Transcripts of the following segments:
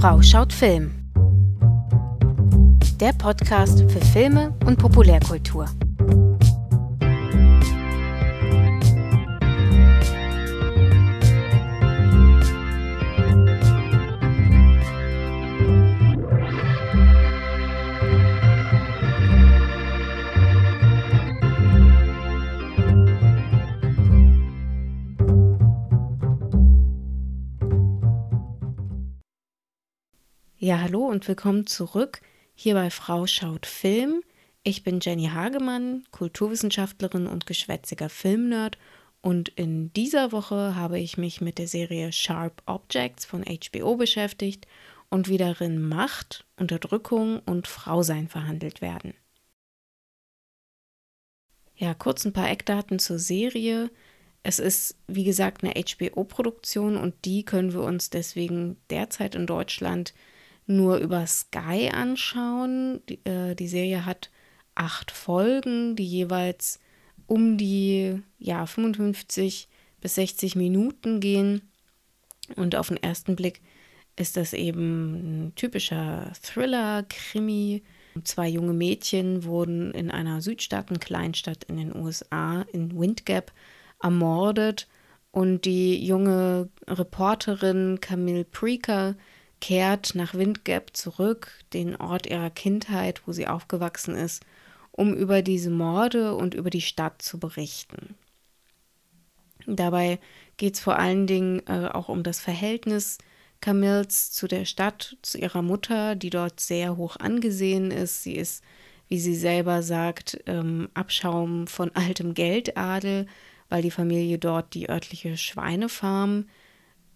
Frau schaut Film. Der Podcast für Filme und Populärkultur. Ja, hallo und willkommen zurück hier bei Frau schaut Film. Ich bin Jenny Hagemann, Kulturwissenschaftlerin und geschwätziger Filmnerd und in dieser Woche habe ich mich mit der Serie Sharp Objects von HBO beschäftigt und wie darin Macht, Unterdrückung und Frausein verhandelt werden. Ja, kurz ein paar Eckdaten zur Serie. Es ist, wie gesagt, eine HBO-Produktion und die können wir uns deswegen derzeit in Deutschland nur über Sky anschauen. Die, äh, die Serie hat acht Folgen, die jeweils um die ja, 55 bis 60 Minuten gehen. Und auf den ersten Blick ist das eben ein typischer Thriller, Krimi. Zwei junge Mädchen wurden in einer Südstaaten-Kleinstadt in den USA, in Windgap, ermordet. Und die junge Reporterin Camille Preaker kehrt nach Windgap zurück, den Ort ihrer Kindheit, wo sie aufgewachsen ist, um über diese Morde und über die Stadt zu berichten. Dabei geht es vor allen Dingen äh, auch um das Verhältnis Camilles zu der Stadt, zu ihrer Mutter, die dort sehr hoch angesehen ist. Sie ist, wie sie selber sagt, ähm, Abschaum von altem Geldadel, weil die Familie dort die örtliche Schweinefarm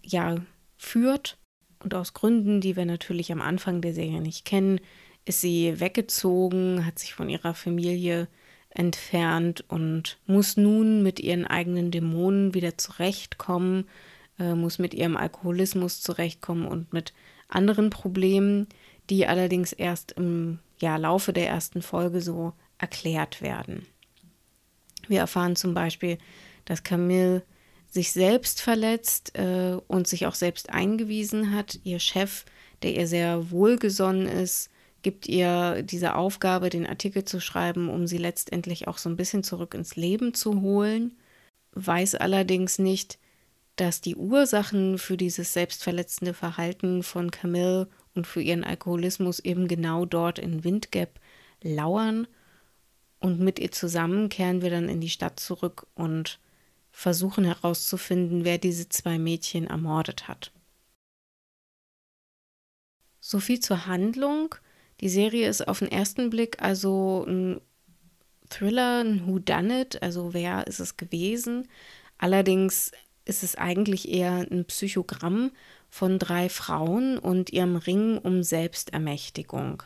ja führt und aus Gründen, die wir natürlich am Anfang der Serie nicht kennen, ist sie weggezogen, hat sich von ihrer Familie entfernt und muss nun mit ihren eigenen Dämonen wieder zurechtkommen, äh, muss mit ihrem Alkoholismus zurechtkommen und mit anderen Problemen, die allerdings erst im ja, Laufe der ersten Folge so erklärt werden. Wir erfahren zum Beispiel, dass Camille sich selbst verletzt äh, und sich auch selbst eingewiesen hat. Ihr Chef, der ihr sehr wohlgesonnen ist, gibt ihr diese Aufgabe, den Artikel zu schreiben, um sie letztendlich auch so ein bisschen zurück ins Leben zu holen, weiß allerdings nicht, dass die Ursachen für dieses selbstverletzende Verhalten von Camille und für ihren Alkoholismus eben genau dort in Windgap lauern. Und mit ihr zusammen kehren wir dann in die Stadt zurück und versuchen herauszufinden, wer diese zwei Mädchen ermordet hat. So viel zur Handlung. Die Serie ist auf den ersten Blick also ein Thriller, ein Whodunit, also wer ist es gewesen. Allerdings ist es eigentlich eher ein Psychogramm von drei Frauen und ihrem Ring um Selbstermächtigung.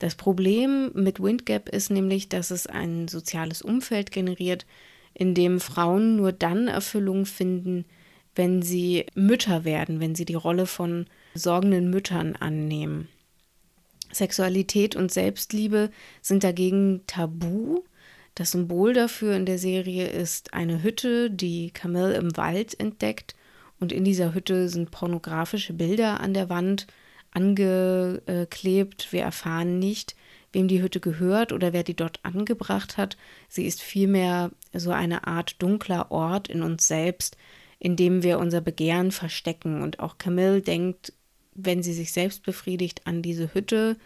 Das Problem mit Windgap ist nämlich, dass es ein soziales Umfeld generiert, in dem Frauen nur dann Erfüllung finden, wenn sie Mütter werden, wenn sie die Rolle von sorgenden Müttern annehmen. Sexualität und Selbstliebe sind dagegen tabu. Das Symbol dafür in der Serie ist eine Hütte, die Camille im Wald entdeckt. Und in dieser Hütte sind pornografische Bilder an der Wand angeklebt. Wir erfahren nicht, wem die Hütte gehört oder wer die dort angebracht hat. Sie ist vielmehr so eine Art dunkler Ort in uns selbst, in dem wir unser Begehren verstecken. Und auch Camille denkt, wenn sie sich selbst befriedigt, an diese Hütte.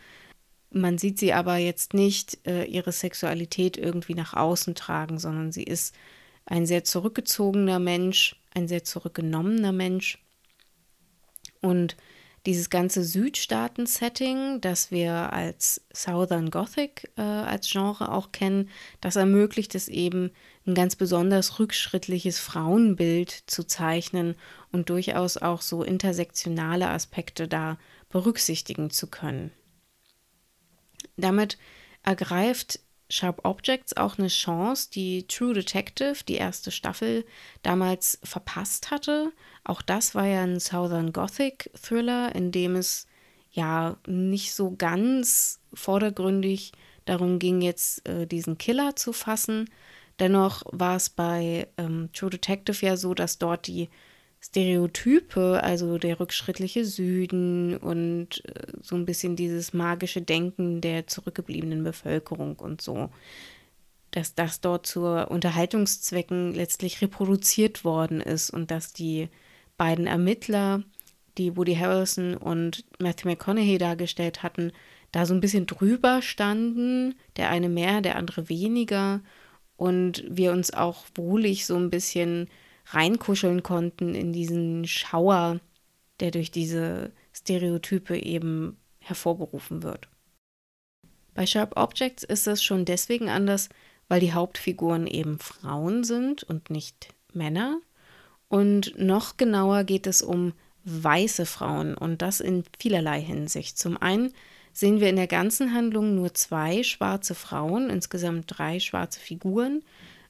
Man sieht sie aber jetzt nicht äh, ihre Sexualität irgendwie nach außen tragen, sondern sie ist ein sehr zurückgezogener Mensch, ein sehr zurückgenommener Mensch. Und dieses ganze Südstaaten-Setting, das wir als Southern Gothic äh, als Genre auch kennen, das ermöglicht es eben, ein ganz besonders rückschrittliches Frauenbild zu zeichnen und durchaus auch so intersektionale Aspekte da berücksichtigen zu können. Damit ergreift Sharp Objects auch eine Chance, die True Detective, die erste Staffel, damals verpasst hatte. Auch das war ja ein Southern Gothic Thriller, in dem es ja nicht so ganz vordergründig darum ging, jetzt äh, diesen Killer zu fassen. Dennoch war es bei ähm, True Detective ja so, dass dort die Stereotype, also der rückschrittliche Süden und äh, so ein bisschen dieses magische Denken der zurückgebliebenen Bevölkerung und so, dass das dort zu Unterhaltungszwecken letztlich reproduziert worden ist und dass die beiden Ermittler, die Woody Harrelson und Matthew McConaughey dargestellt hatten, da so ein bisschen drüber standen, der eine mehr, der andere weniger. Und wir uns auch wohlig so ein bisschen reinkuscheln konnten in diesen Schauer, der durch diese Stereotype eben hervorgerufen wird. Bei Sharp Objects ist es schon deswegen anders, weil die Hauptfiguren eben Frauen sind und nicht Männer. Und noch genauer geht es um weiße Frauen und das in vielerlei Hinsicht. Zum einen sehen wir in der ganzen Handlung nur zwei schwarze Frauen, insgesamt drei schwarze Figuren.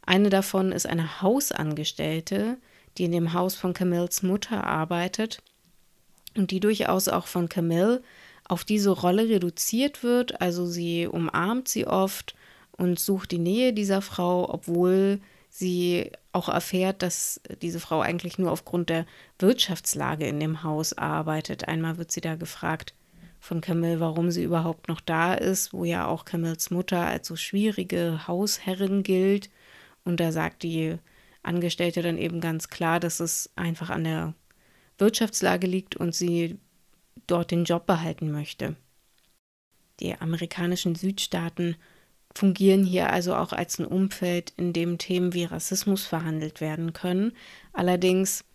Eine davon ist eine Hausangestellte, die in dem Haus von Camilles Mutter arbeitet und die durchaus auch von Camille auf diese Rolle reduziert wird. Also sie umarmt sie oft und sucht die Nähe dieser Frau, obwohl sie auch erfährt, dass diese Frau eigentlich nur aufgrund der Wirtschaftslage in dem Haus arbeitet. Einmal wird sie da gefragt von Camille, warum sie überhaupt noch da ist, wo ja auch Camilles Mutter als so schwierige Hausherrin gilt. Und da sagt die Angestellte dann eben ganz klar, dass es einfach an der Wirtschaftslage liegt und sie dort den Job behalten möchte. Die amerikanischen Südstaaten fungieren hier also auch als ein Umfeld, in dem Themen wie Rassismus verhandelt werden können. Allerdings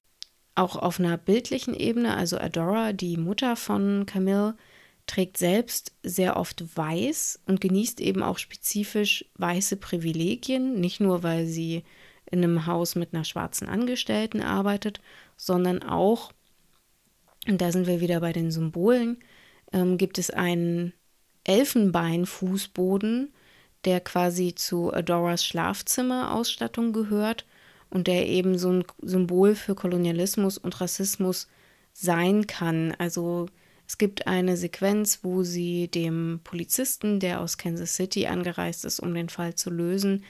auch auf einer bildlichen Ebene, also Adora, die Mutter von Camille, trägt selbst sehr oft weiß und genießt eben auch spezifisch weiße Privilegien, nicht nur weil sie in einem Haus mit einer schwarzen Angestellten arbeitet, sondern auch, und da sind wir wieder bei den Symbolen, ähm, gibt es einen Elfenbeinfußboden, der quasi zu Adoras Schlafzimmerausstattung gehört und der eben so ein Symbol für Kolonialismus und Rassismus sein kann. Also es gibt eine Sequenz, wo sie dem Polizisten, der aus Kansas City angereist ist, um den Fall zu lösen,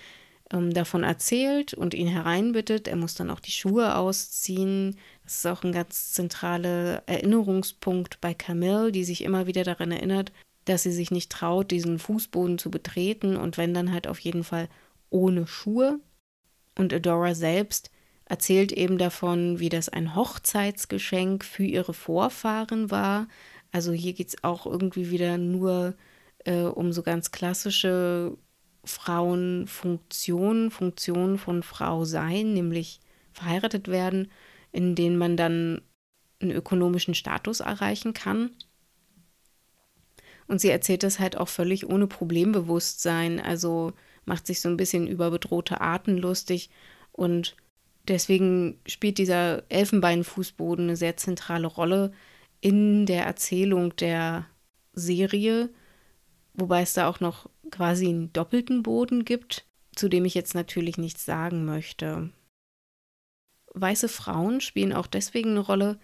ähm, davon erzählt und ihn hereinbittet. Er muss dann auch die Schuhe ausziehen. Das ist auch ein ganz zentraler Erinnerungspunkt bei Camille, die sich immer wieder daran erinnert, dass sie sich nicht traut, diesen Fußboden zu betreten und wenn dann halt auf jeden Fall ohne Schuhe. Und Adora selbst erzählt eben davon, wie das ein Hochzeitsgeschenk für ihre Vorfahren war. Also hier geht es auch irgendwie wieder nur äh, um so ganz klassische Frauenfunktionen, Funktionen von Frau sein, nämlich verheiratet werden, in denen man dann einen ökonomischen Status erreichen kann. Und sie erzählt das halt auch völlig ohne Problembewusstsein, also macht sich so ein bisschen über bedrohte Arten lustig und deswegen spielt dieser Elfenbeinfußboden eine sehr zentrale Rolle in der Erzählung der Serie, wobei es da auch noch quasi einen doppelten Boden gibt, zu dem ich jetzt natürlich nichts sagen möchte. Weiße Frauen spielen auch deswegen eine Rolle,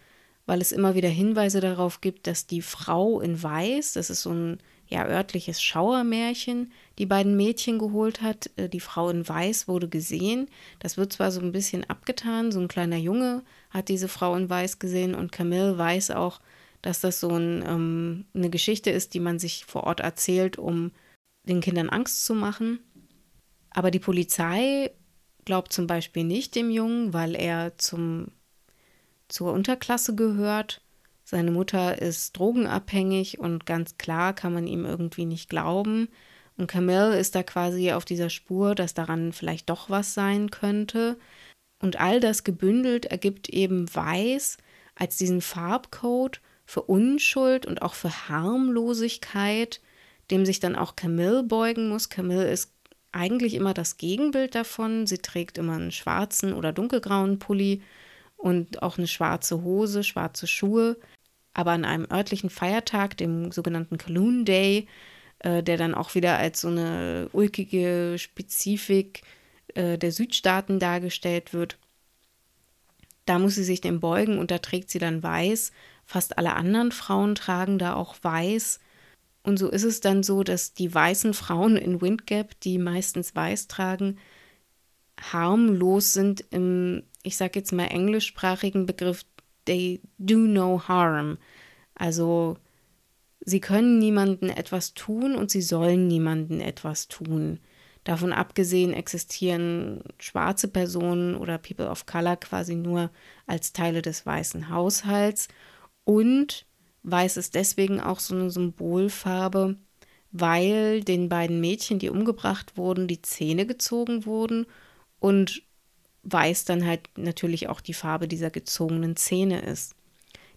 weil es immer wieder Hinweise darauf gibt, dass die Frau in Weiß, das ist so ein ja örtliches Schauermärchen, die beiden Mädchen geholt hat. Äh, die Frau in Weiß wurde gesehen. Das wird zwar so ein bisschen abgetan, so ein kleiner Junge hat diese Frau in Weiß gesehen und Camille weiß auch, dass das so ein, ähm, eine Geschichte ist, die man sich vor Ort erzählt, um den Kindern Angst zu machen. Aber die Polizei glaubt zum Beispiel nicht dem Jungen, weil er zum zur Unterklasse gehört. Seine Mutter ist drogenabhängig und ganz klar kann man ihm irgendwie nicht glauben. Und Camille ist da quasi auf dieser Spur, dass daran vielleicht doch was sein könnte. Und all das gebündelt ergibt eben Weiß als diesen Farbcode für Unschuld und auch für Harmlosigkeit, dem sich dann auch Camille beugen muss. Camille ist eigentlich immer das Gegenbild davon. Sie trägt immer einen schwarzen oder dunkelgrauen Pulli und auch eine schwarze Hose, schwarze Schuhe. Aber an einem örtlichen Feiertag, dem sogenannten Kaloon Day, äh, der dann auch wieder als so eine ulkige Spezifik äh, der Südstaaten dargestellt wird, da muss sie sich dem beugen und da trägt sie dann weiß. Fast alle anderen Frauen tragen da auch weiß. Und so ist es dann so, dass die weißen Frauen in Windgap, die meistens weiß tragen, harmlos sind im ich sage jetzt mal englischsprachigen Begriff, they do no harm. Also sie können niemanden etwas tun und sie sollen niemanden etwas tun. Davon abgesehen existieren schwarze Personen oder People of Color quasi nur als Teile des weißen Haushalts. Und weiß ist deswegen auch so eine Symbolfarbe, weil den beiden Mädchen, die umgebracht wurden, die Zähne gezogen wurden und weiß dann halt natürlich auch die Farbe dieser gezogenen Zähne ist.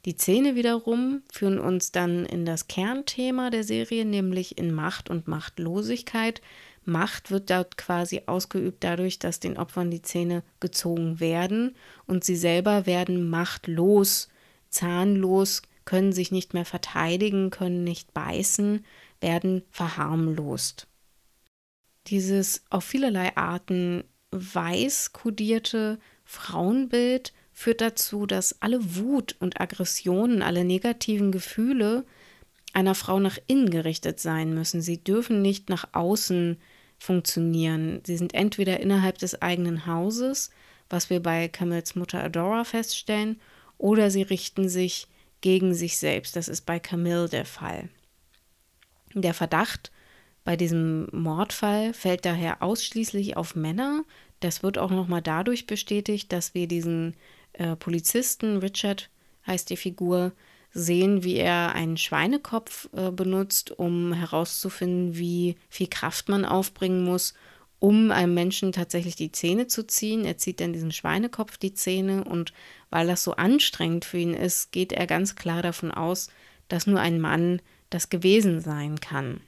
Die Zähne wiederum führen uns dann in das Kernthema der Serie, nämlich in Macht und Machtlosigkeit. Macht wird dort quasi ausgeübt dadurch, dass den Opfern die Zähne gezogen werden und sie selber werden machtlos, zahnlos, können sich nicht mehr verteidigen, können nicht beißen, werden verharmlost. Dieses auf vielerlei Arten weiß kodierte Frauenbild führt dazu, dass alle Wut und Aggressionen, alle negativen Gefühle einer Frau nach innen gerichtet sein müssen. Sie dürfen nicht nach außen funktionieren. Sie sind entweder innerhalb des eigenen Hauses, was wir bei Camilles Mutter Adora feststellen, oder sie richten sich gegen sich selbst. Das ist bei Camille der Fall. Der Verdacht bei diesem Mordfall fällt daher ausschließlich auf Männer. Das wird auch nochmal dadurch bestätigt, dass wir diesen äh, Polizisten, Richard heißt die Figur, sehen, wie er einen Schweinekopf äh, benutzt, um herauszufinden, wie viel Kraft man aufbringen muss, um einem Menschen tatsächlich die Zähne zu ziehen. Er zieht dann diesen Schweinekopf die Zähne und weil das so anstrengend für ihn ist, geht er ganz klar davon aus, dass nur ein Mann das gewesen sein kann.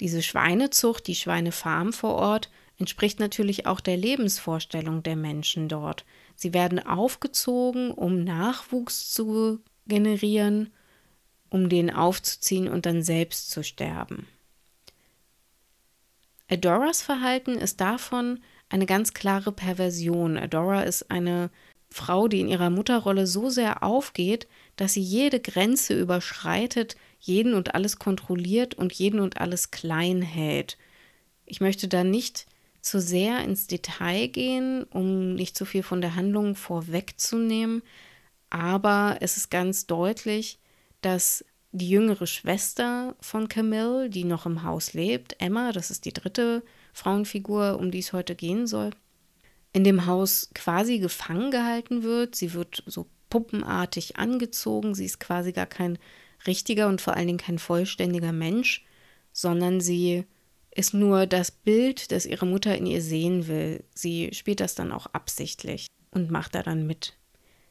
Diese Schweinezucht, die Schweinefarm vor Ort, entspricht natürlich auch der Lebensvorstellung der Menschen dort. Sie werden aufgezogen, um Nachwuchs zu generieren, um den aufzuziehen und dann selbst zu sterben. Adoras Verhalten ist davon eine ganz klare Perversion. Adora ist eine Frau, die in ihrer Mutterrolle so sehr aufgeht, dass sie jede Grenze überschreitet, jeden und alles kontrolliert und jeden und alles klein hält. Ich möchte da nicht zu sehr ins Detail gehen, um nicht zu viel von der Handlung vorwegzunehmen, aber es ist ganz deutlich, dass die jüngere Schwester von Camille, die noch im Haus lebt, Emma, das ist die dritte Frauenfigur, um die es heute gehen soll, in dem Haus quasi gefangen gehalten wird. Sie wird so puppenartig angezogen. Sie ist quasi gar kein richtiger und vor allen Dingen kein vollständiger Mensch, sondern sie ist nur das Bild, das ihre Mutter in ihr sehen will. Sie spielt das dann auch absichtlich und macht da dann mit.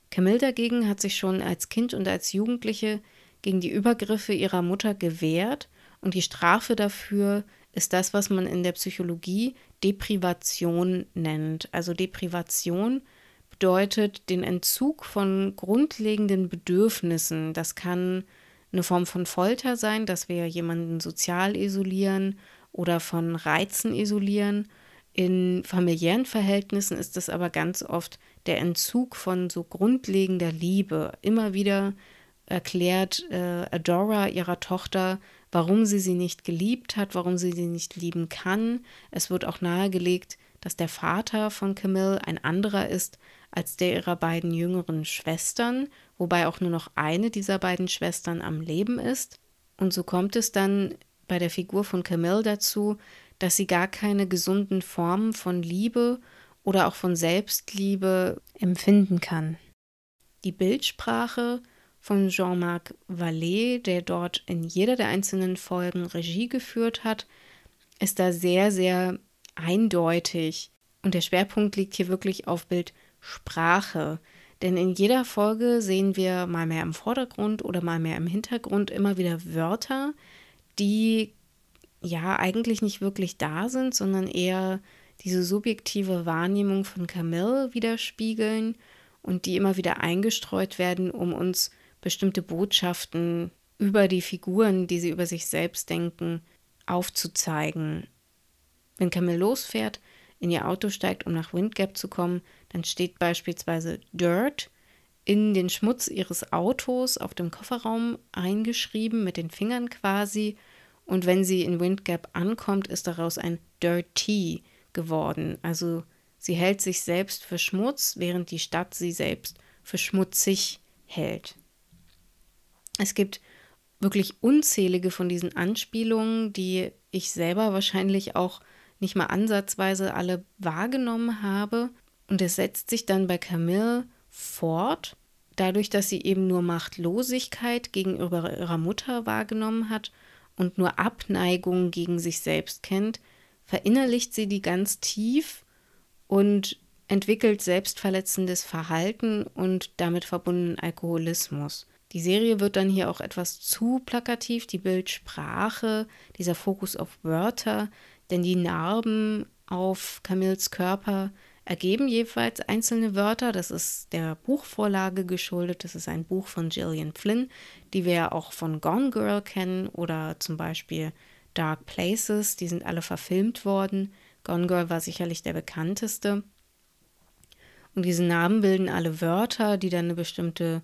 Camille dagegen hat sich schon als Kind und als Jugendliche gegen die Übergriffe ihrer Mutter gewehrt und die Strafe dafür ist das, was man in der Psychologie Deprivation nennt. Also Deprivation bedeutet den Entzug von grundlegenden Bedürfnissen. Das kann eine Form von Folter sein, dass wir jemanden sozial isolieren oder von Reizen isolieren. In familiären Verhältnissen ist es aber ganz oft der Entzug von so grundlegender Liebe. Immer wieder erklärt äh, Adora ihrer Tochter, warum sie sie nicht geliebt hat, warum sie sie nicht lieben kann. Es wird auch nahegelegt, dass der Vater von Camille ein anderer ist als der ihrer beiden jüngeren Schwestern, wobei auch nur noch eine dieser beiden Schwestern am Leben ist. Und so kommt es dann bei der Figur von Camille dazu, dass sie gar keine gesunden Formen von Liebe oder auch von Selbstliebe empfinden kann. Die Bildsprache von Jean-Marc Vallée, der dort in jeder der einzelnen Folgen Regie geführt hat, ist da sehr, sehr eindeutig. Und der Schwerpunkt liegt hier wirklich auf Bildsprache. Denn in jeder Folge sehen wir mal mehr im Vordergrund oder mal mehr im Hintergrund immer wieder Wörter, die ja eigentlich nicht wirklich da sind, sondern eher diese subjektive Wahrnehmung von Camille widerspiegeln und die immer wieder eingestreut werden, um uns bestimmte Botschaften über die Figuren, die sie über sich selbst denken, aufzuzeigen. Wenn Camille losfährt, in ihr Auto steigt, um nach Windgap zu kommen, dann steht beispielsweise Dirt in den Schmutz ihres Autos auf dem Kofferraum eingeschrieben, mit den Fingern quasi. Und wenn sie in Windgap ankommt, ist daraus ein Dirty geworden. Also Sie hält sich selbst für Schmutz, während die Stadt sie selbst für schmutzig hält. Es gibt wirklich unzählige von diesen Anspielungen, die ich selber wahrscheinlich auch nicht mal ansatzweise alle wahrgenommen habe. Und es setzt sich dann bei Camille fort, dadurch, dass sie eben nur Machtlosigkeit gegenüber ihrer Mutter wahrgenommen hat und nur Abneigung gegen sich selbst kennt, verinnerlicht sie die ganz tief und entwickelt selbstverletzendes Verhalten und damit verbundenen Alkoholismus. Die Serie wird dann hier auch etwas zu plakativ, die Bildsprache, dieser Fokus auf Wörter, denn die Narben auf Camilles Körper ergeben jeweils einzelne Wörter. Das ist der Buchvorlage geschuldet. Das ist ein Buch von Gillian Flynn, die wir ja auch von Gone Girl kennen oder zum Beispiel Dark Places. Die sind alle verfilmt worden. Gone Girl war sicherlich der bekannteste. Und diese Namen bilden alle Wörter, die dann eine bestimmte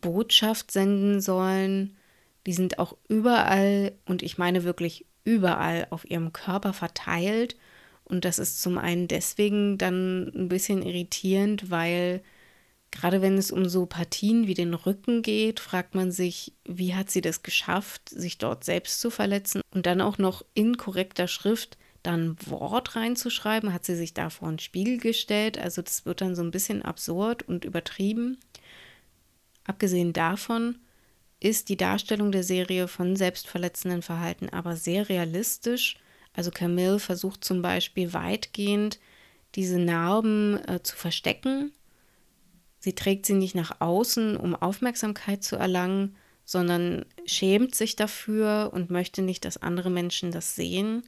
Botschaft senden sollen. Die sind auch überall, und ich meine wirklich überall, auf ihrem Körper verteilt. Und das ist zum einen deswegen dann ein bisschen irritierend, weil gerade wenn es um so Partien wie den Rücken geht, fragt man sich, wie hat sie das geschafft, sich dort selbst zu verletzen und dann auch noch in korrekter Schrift dann Wort reinzuschreiben. Hat sie sich da vor einen Spiegel gestellt? Also das wird dann so ein bisschen absurd und übertrieben. Abgesehen davon ist die Darstellung der Serie von selbstverletzenden Verhalten aber sehr realistisch. Also Camille versucht zum Beispiel weitgehend, diese Narben äh, zu verstecken. Sie trägt sie nicht nach außen, um Aufmerksamkeit zu erlangen, sondern schämt sich dafür und möchte nicht, dass andere Menschen das sehen.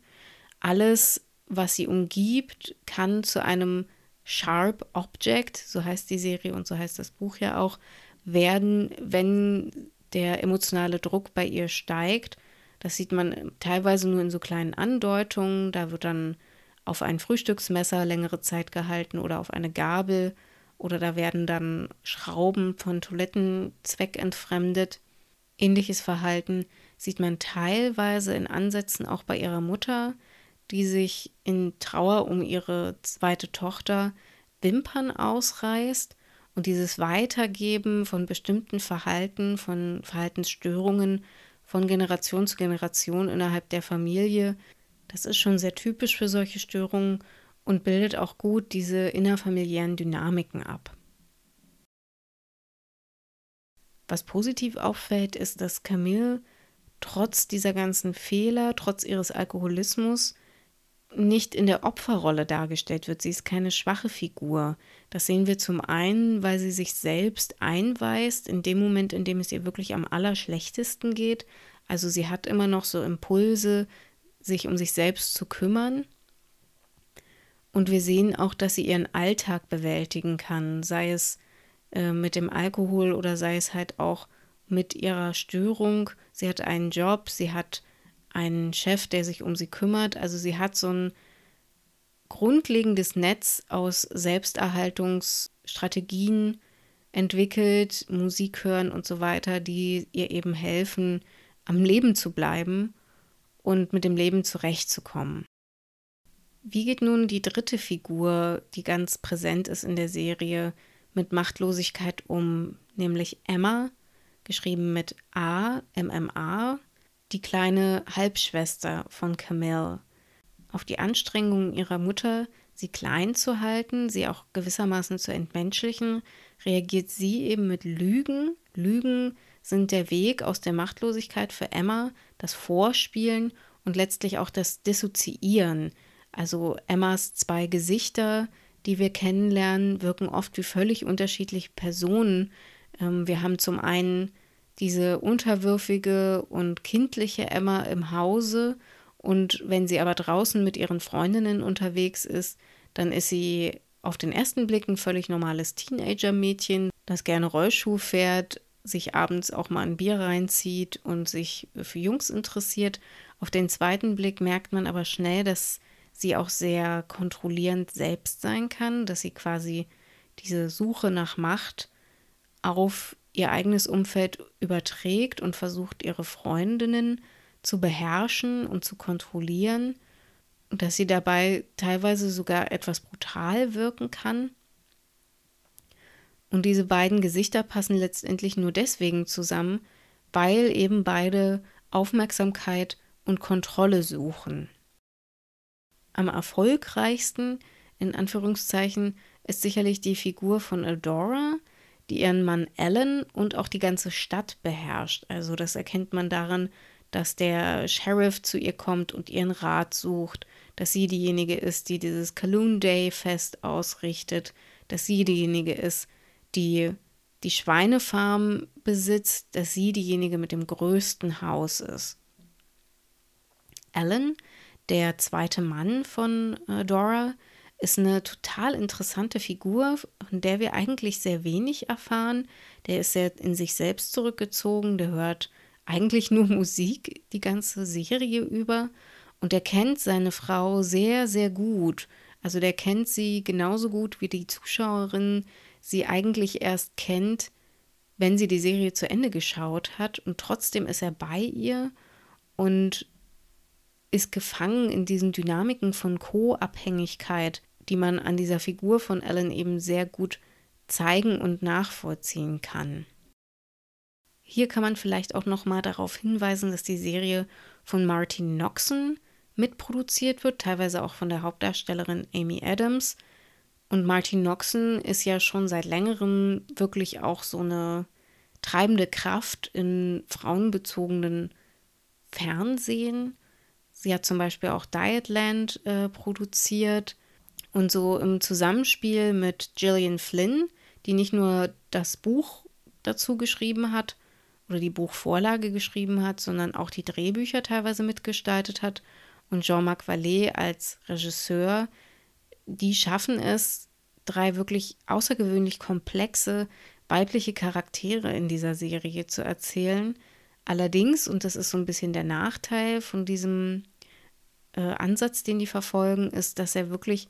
Alles, was sie umgibt, kann zu einem Sharp Object, so heißt die Serie und so heißt das Buch ja auch, werden, wenn der emotionale Druck bei ihr steigt. Das sieht man teilweise nur in so kleinen Andeutungen. Da wird dann auf ein Frühstücksmesser längere Zeit gehalten oder auf eine Gabel oder da werden dann Schrauben von Toilettenzweck entfremdet. Ähnliches Verhalten sieht man teilweise in Ansätzen auch bei ihrer Mutter, die sich in Trauer um ihre zweite Tochter Wimpern ausreißt und dieses Weitergeben von bestimmten Verhalten, von Verhaltensstörungen von Generation zu Generation innerhalb der Familie, das ist schon sehr typisch für solche Störungen und bildet auch gut diese innerfamiliären Dynamiken ab. Was positiv auffällt, ist, dass Camille trotz dieser ganzen Fehler, trotz ihres Alkoholismus, nicht in der Opferrolle dargestellt wird. Sie ist keine schwache Figur. Das sehen wir zum einen, weil sie sich selbst einweist, in dem Moment, in dem es ihr wirklich am allerschlechtesten geht. Also sie hat immer noch so Impulse, sich um sich selbst zu kümmern. Und wir sehen auch, dass sie ihren Alltag bewältigen kann, sei es äh, mit dem Alkohol oder sei es halt auch mit ihrer Störung. Sie hat einen Job, sie hat einen Chef, der sich um sie kümmert. Also sie hat so ein grundlegendes Netz aus Selbsterhaltungsstrategien entwickelt, Musik hören und so weiter, die ihr eben helfen, am Leben zu bleiben und mit dem Leben zurechtzukommen. Wie geht nun die dritte Figur, die ganz präsent ist in der Serie, mit Machtlosigkeit um, nämlich Emma, geschrieben mit A, MMA, die kleine Halbschwester von Camille. Auf die Anstrengungen ihrer Mutter, sie klein zu halten, sie auch gewissermaßen zu entmenschlichen, reagiert sie eben mit Lügen. Lügen sind der Weg aus der Machtlosigkeit für Emma, das Vorspielen und letztlich auch das Dissoziieren. Also Emmas zwei Gesichter, die wir kennenlernen, wirken oft wie völlig unterschiedliche Personen. Ähm, wir haben zum einen diese unterwürfige und kindliche Emma im Hause und wenn sie aber draußen mit ihren Freundinnen unterwegs ist, dann ist sie auf den ersten Blick ein völlig normales Teenager-Mädchen, das gerne Rollschuh fährt, sich abends auch mal ein Bier reinzieht und sich für Jungs interessiert. Auf den zweiten Blick merkt man aber schnell, dass sie auch sehr kontrollierend selbst sein kann, dass sie quasi diese Suche nach Macht auf ihr eigenes Umfeld überträgt und versucht, ihre Freundinnen zu beherrschen und zu kontrollieren. dass sie dabei teilweise sogar etwas brutal wirken kann. Und diese beiden Gesichter passen letztendlich nur deswegen zusammen, weil eben beide Aufmerksamkeit und Kontrolle suchen. Am erfolgreichsten, in Anführungszeichen, ist sicherlich die Figur von Adora, die ihren Mann Alan und auch die ganze Stadt beherrscht. Also das erkennt man daran, dass der Sheriff zu ihr kommt und ihren Rat sucht, dass sie diejenige ist, die dieses Kaloon Day Fest ausrichtet, dass sie diejenige ist, die die Schweinefarm besitzt, dass sie diejenige mit dem größten Haus ist. Alan, der zweite Mann von äh, Dora, ist eine total interessante Figur, von der wir eigentlich sehr wenig erfahren. Der ist sehr in sich selbst zurückgezogen, der hört eigentlich nur Musik die ganze Serie über und er kennt seine Frau sehr, sehr gut. Also der kennt sie genauso gut wie die Zuschauerin sie eigentlich erst kennt, wenn sie die Serie zu Ende geschaut hat und trotzdem ist er bei ihr und ist gefangen in diesen Dynamiken von Co-Abhängigkeit, die man an dieser Figur von Ellen eben sehr gut zeigen und nachvollziehen kann. Hier kann man vielleicht auch noch mal darauf hinweisen, dass die Serie von Martin Noxon mitproduziert wird, teilweise auch von der Hauptdarstellerin Amy Adams. Und Martin Noxon ist ja schon seit längerem wirklich auch so eine treibende Kraft in frauenbezogenen Fernsehen. Sie hat zum Beispiel auch Dietland äh, produziert und so im Zusammenspiel mit Gillian Flynn, die nicht nur das Buch dazu geschrieben hat oder die Buchvorlage geschrieben hat, sondern auch die Drehbücher teilweise mitgestaltet hat und Jean-Marc Vallée als Regisseur, die schaffen es, drei wirklich außergewöhnlich komplexe weibliche Charaktere in dieser Serie zu erzählen. Allerdings, und das ist so ein bisschen der Nachteil von diesem äh, Ansatz, den die verfolgen, ist, dass er wirklich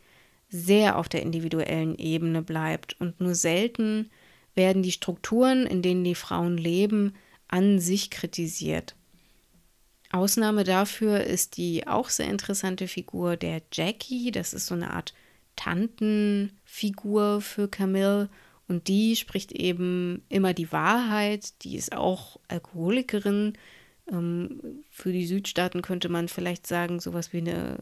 sehr auf der individuellen Ebene bleibt und nur selten werden die Strukturen, in denen die Frauen leben, an sich kritisiert. Ausnahme dafür ist die auch sehr interessante Figur der Jackie. Das ist so eine Art Tantenfigur für Camille und die spricht eben immer die Wahrheit. Die ist auch Alkoholikerin. Ähm, für die Südstaaten könnte man vielleicht sagen, sowas wie eine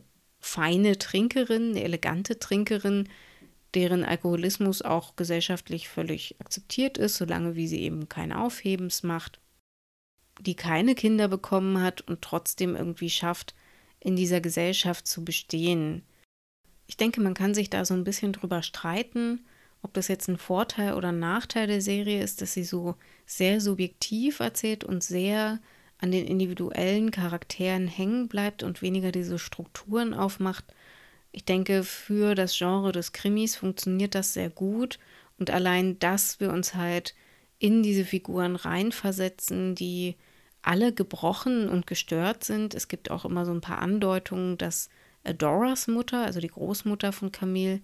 feine Trinkerin, eine elegante Trinkerin, deren Alkoholismus auch gesellschaftlich völlig akzeptiert ist, solange wie sie eben kein Aufhebens macht, die keine Kinder bekommen hat und trotzdem irgendwie schafft, in dieser Gesellschaft zu bestehen. Ich denke, man kann sich da so ein bisschen drüber streiten, ob das jetzt ein Vorteil oder ein Nachteil der Serie ist, dass sie so sehr subjektiv erzählt und sehr an den individuellen Charakteren hängen bleibt und weniger diese Strukturen aufmacht. Ich denke, für das Genre des Krimis funktioniert das sehr gut und allein, dass wir uns halt in diese Figuren reinversetzen, die alle gebrochen und gestört sind. Es gibt auch immer so ein paar Andeutungen, dass Adoras Mutter, also die Großmutter von Camille,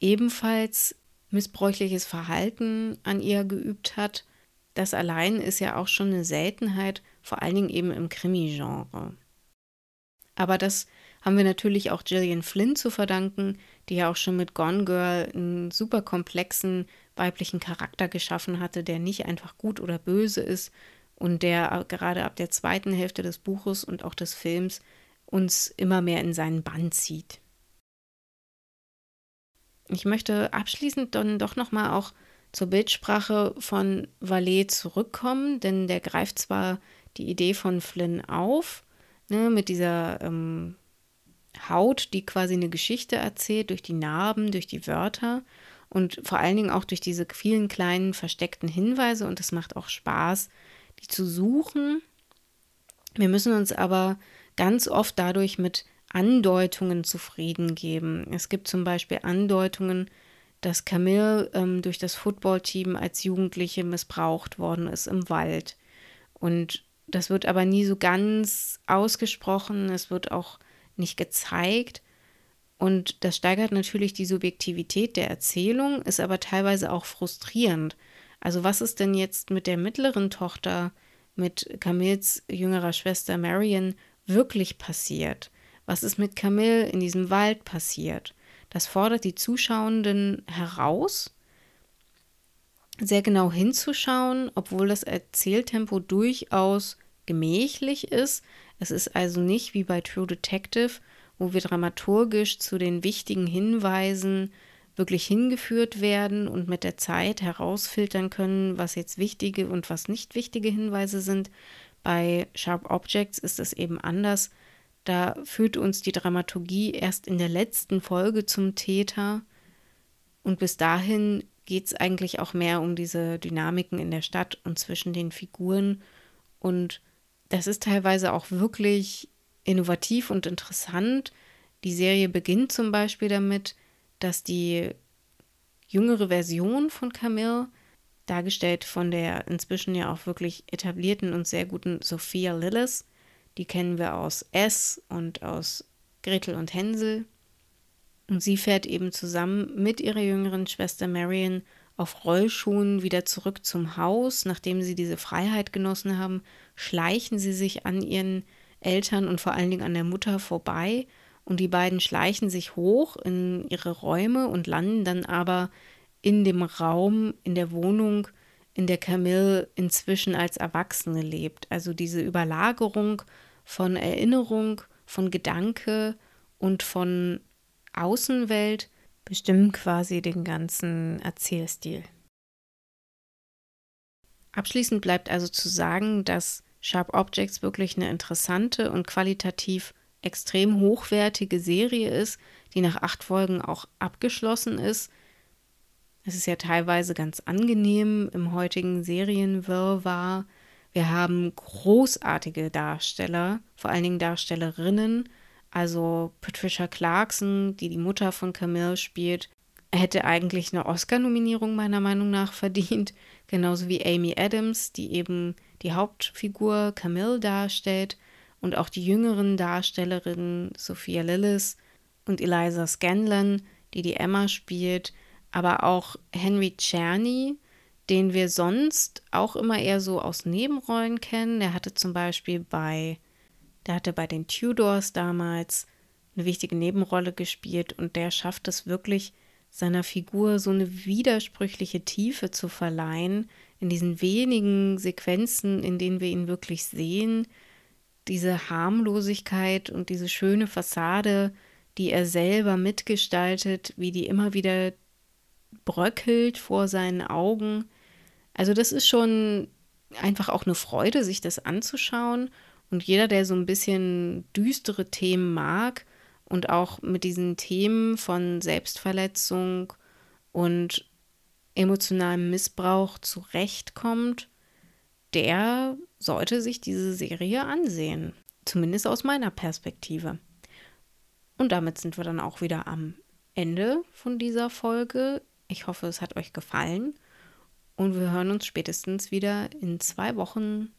ebenfalls missbräuchliches Verhalten an ihr geübt hat. Das allein ist ja auch schon eine Seltenheit, vor allen Dingen eben im Krimi-Genre. Aber das haben wir natürlich auch Gillian Flynn zu verdanken, die ja auch schon mit Gone Girl einen super komplexen weiblichen Charakter geschaffen hatte, der nicht einfach gut oder böse ist und der gerade ab der zweiten Hälfte des Buches und auch des Films uns immer mehr in seinen Bann zieht. Ich möchte abschließend dann doch nochmal auch zur Bildsprache von Valet zurückkommen, denn der greift zwar die Idee von Flynn auf, ne, mit dieser ähm, Haut, die quasi eine Geschichte erzählt, durch die Narben, durch die Wörter und vor allen Dingen auch durch diese vielen kleinen versteckten Hinweise und es macht auch Spaß, die zu suchen. Wir müssen uns aber ganz oft dadurch mit Andeutungen zufrieden geben. Es gibt zum Beispiel Andeutungen, dass Camille ähm, durch das Footballteam als Jugendliche missbraucht worden ist im Wald. Und das wird aber nie so ganz ausgesprochen, es wird auch nicht gezeigt. Und das steigert natürlich die Subjektivität der Erzählung, ist aber teilweise auch frustrierend. Also was ist denn jetzt mit der mittleren Tochter, mit Camilles jüngerer Schwester Marion wirklich passiert? was ist mit Camille in diesem Wald passiert. Das fordert die Zuschauenden heraus, sehr genau hinzuschauen, obwohl das Erzähltempo durchaus gemächlich ist. Es ist also nicht wie bei True Detective, wo wir dramaturgisch zu den wichtigen Hinweisen wirklich hingeführt werden und mit der Zeit herausfiltern können, was jetzt wichtige und was nicht wichtige Hinweise sind. Bei Sharp Objects ist es eben anders. Da führt uns die Dramaturgie erst in der letzten Folge zum Täter. Und bis dahin geht es eigentlich auch mehr um diese Dynamiken in der Stadt und zwischen den Figuren. Und das ist teilweise auch wirklich innovativ und interessant. Die Serie beginnt zum Beispiel damit, dass die jüngere Version von Camille, dargestellt von der inzwischen ja auch wirklich etablierten und sehr guten Sophia Lillis, die kennen wir aus S und aus Gretel und Hänsel. Und sie fährt eben zusammen mit ihrer jüngeren Schwester Marion auf Rollschuhen wieder zurück zum Haus. Nachdem sie diese Freiheit genossen haben, schleichen sie sich an ihren Eltern und vor allen Dingen an der Mutter vorbei. Und die beiden schleichen sich hoch in ihre Räume und landen dann aber in dem Raum, in der Wohnung, in der Camille inzwischen als Erwachsene lebt. Also diese Überlagerung von Erinnerung, von Gedanke und von Außenwelt bestimmen quasi den ganzen Erzählstil. Abschließend bleibt also zu sagen, dass Sharp Objects wirklich eine interessante und qualitativ extrem hochwertige Serie ist, die nach acht Folgen auch abgeschlossen ist. Es ist ja teilweise ganz angenehm im heutigen Serienwirrwarr. Wir haben großartige Darsteller, vor allen Dingen Darstellerinnen. Also Patricia Clarkson, die die Mutter von Camille spielt, hätte eigentlich eine Oscar-Nominierung meiner Meinung nach verdient. Genauso wie Amy Adams, die eben die Hauptfigur Camille darstellt. Und auch die jüngeren Darstellerinnen Sophia Lillis und Eliza Scanlon, die die Emma spielt. Aber auch Henry Czerny, den wir sonst auch immer eher so aus Nebenrollen kennen. Der hatte zum Beispiel bei, der hatte bei den Tudors damals eine wichtige Nebenrolle gespielt und der schafft es wirklich, seiner Figur so eine widersprüchliche Tiefe zu verleihen, in diesen wenigen Sequenzen, in denen wir ihn wirklich sehen, diese Harmlosigkeit und diese schöne Fassade, die er selber mitgestaltet, wie die immer wieder bröckelt vor seinen Augen. Also das ist schon einfach auch eine Freude, sich das anzuschauen. Und jeder, der so ein bisschen düstere Themen mag und auch mit diesen Themen von Selbstverletzung und emotionalem Missbrauch zurechtkommt, der sollte sich diese Serie ansehen. Zumindest aus meiner Perspektive. Und damit sind wir dann auch wieder am Ende von dieser Folge. Ich hoffe, es hat euch gefallen und wir hören uns spätestens wieder in zwei Wochen